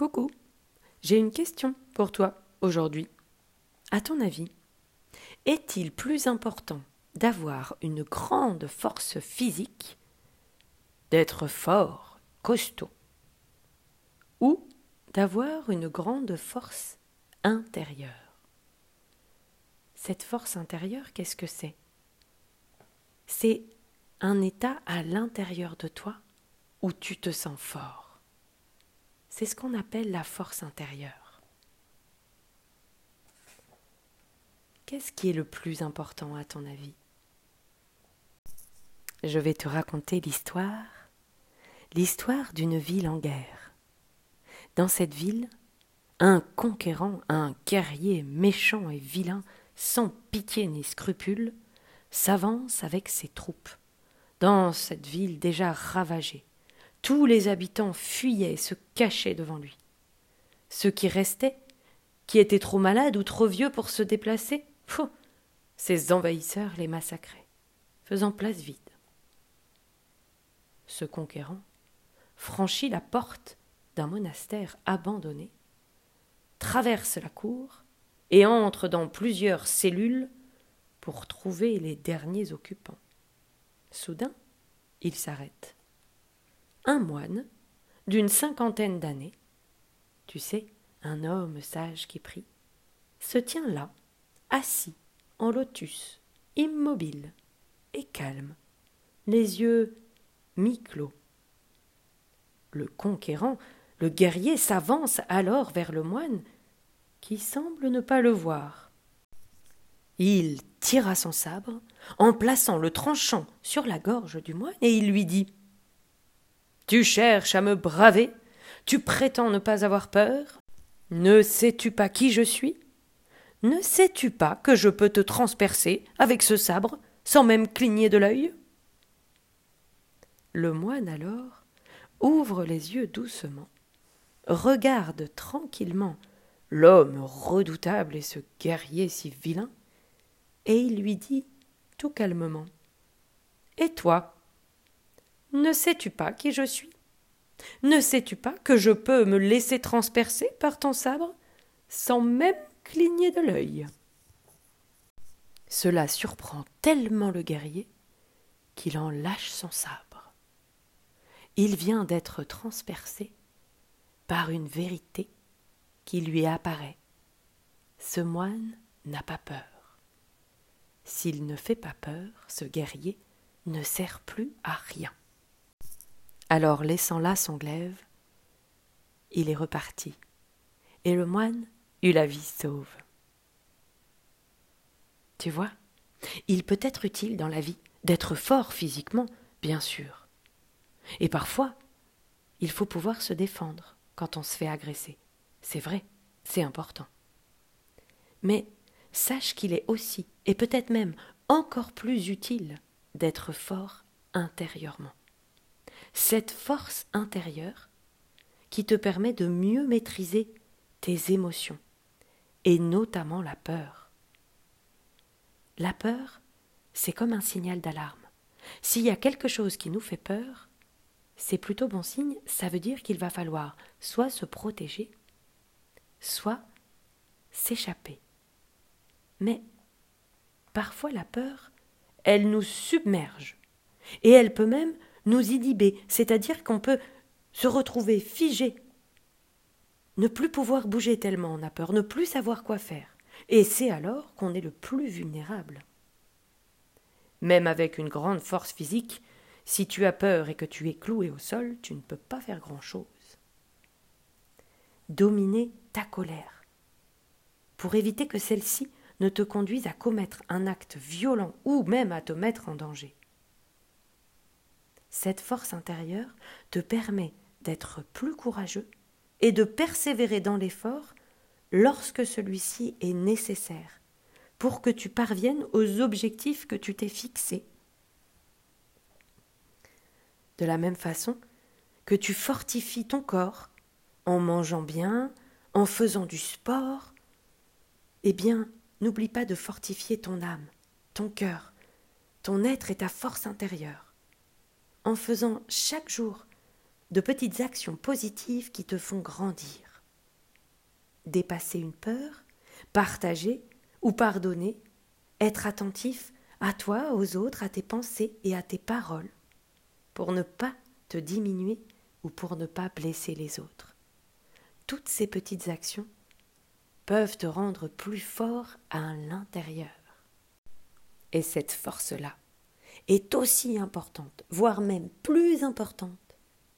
Coucou, j'ai une question pour toi aujourd'hui. À ton avis, est-il plus important d'avoir une grande force physique, d'être fort, costaud, ou d'avoir une grande force intérieure? Cette force intérieure, qu'est-ce que c'est? C'est un état à l'intérieur de toi où tu te sens fort. C'est ce qu'on appelle la force intérieure. Qu'est-ce qui est le plus important à ton avis? Je vais te raconter l'histoire, l'histoire d'une ville en guerre. Dans cette ville, un conquérant, un guerrier méchant et vilain, sans pitié ni scrupule, s'avance avec ses troupes dans cette ville déjà ravagée. Tous les habitants fuyaient et se cachaient devant lui. Ceux qui restaient, qui étaient trop malades ou trop vieux pour se déplacer, ces envahisseurs les massacraient, faisant place vide. Ce conquérant franchit la porte d'un monastère abandonné, traverse la cour et entre dans plusieurs cellules pour trouver les derniers occupants. Soudain, il s'arrête. Un moine, d'une cinquantaine d'années, tu sais, un homme sage qui prie, se tient là, assis, en lotus, immobile et calme, les yeux mi-clos. Le conquérant, le guerrier s'avance alors vers le moine, qui semble ne pas le voir. Il tira son sabre, en plaçant le tranchant sur la gorge du moine, et il lui dit Tu cherches à me braver? Tu prétends ne pas avoir peur? Ne sais-tu pas qui je suis? Ne sais-tu pas que je peux te transpercer avec ce sabre sans même cligner de l'œil? Le moine alors ouvre les yeux doucement, regarde tranquillement l'homme redoutable et ce guerrier si vilain, et il lui dit tout calmement. Et toi Ne sais-tu pas qui je suis? Ne sais-tu pas que je peux me laisser transpercer par ton sabre sans même cligner de l'œil? Cela surprend tellement le guerrier qu'il en lâche son sabre. Il vient d'être transpercé par une vérité qui lui apparaît. Ce moine n'a pas peur. S'il ne fait pas peur, ce guerrier ne sert plus à rien. Alors, laissant là son glaive, il est reparti, et le moine eut la vie sauve. Tu vois, il peut être utile dans la vie d'être fort physiquement, bien sûr. Et parfois, il faut pouvoir se défendre quand on se fait agresser. C'est vrai, c'est important. Mais sache qu'il est aussi, et peut-être même encore plus utile, d'être fort intérieurement. Cette force intérieure qui te permet de mieux maîtriser tes émotions, et notamment la peur. La peur, c'est comme un signal d'alarme. S'il y a quelque chose qui nous fait peur, c'est plutôt bon signe, ça veut dire qu'il va falloir soit se protéger, soit s'échapper. Mais parfois la peur, elle nous submerge. Et elle peut même nous inhiber, c'est-à-dire qu'on peut se retrouver figé, ne plus pouvoir bouger tellement on a peur, ne plus savoir quoi faire. Et c'est alors qu'on est le plus vulnérable. Même avec une grande force physique, si tu as peur et que tu es cloué au sol, tu ne peux pas faire grand-chose. Dominer ta colère. Pour éviter que celle-ci ne te conduisent à commettre un acte violent ou même à te mettre en danger. Cette force intérieure te permet d'être plus courageux et de persévérer dans l'effort lorsque celui-ci est nécessaire pour que tu parviennes aux objectifs que tu t'es fixés. De la même façon que tu fortifies ton corps en mangeant bien, en faisant du sport, eh bien, N'oublie pas de fortifier ton âme, ton cœur, ton être et ta force intérieure, en faisant chaque jour de petites actions positives qui te font grandir. dépasser une peur, partager ou pardonner, être attentif à toi, aux autres, à tes pensées et à tes paroles, pour ne pas te diminuer ou pour ne pas blesser les autres. Toutes ces petites actions peuvent te rendre plus fort à l'intérieur. Et cette force-là est aussi importante, voire même plus importante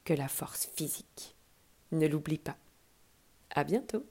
que la force physique. Ne l'oublie pas. À bientôt.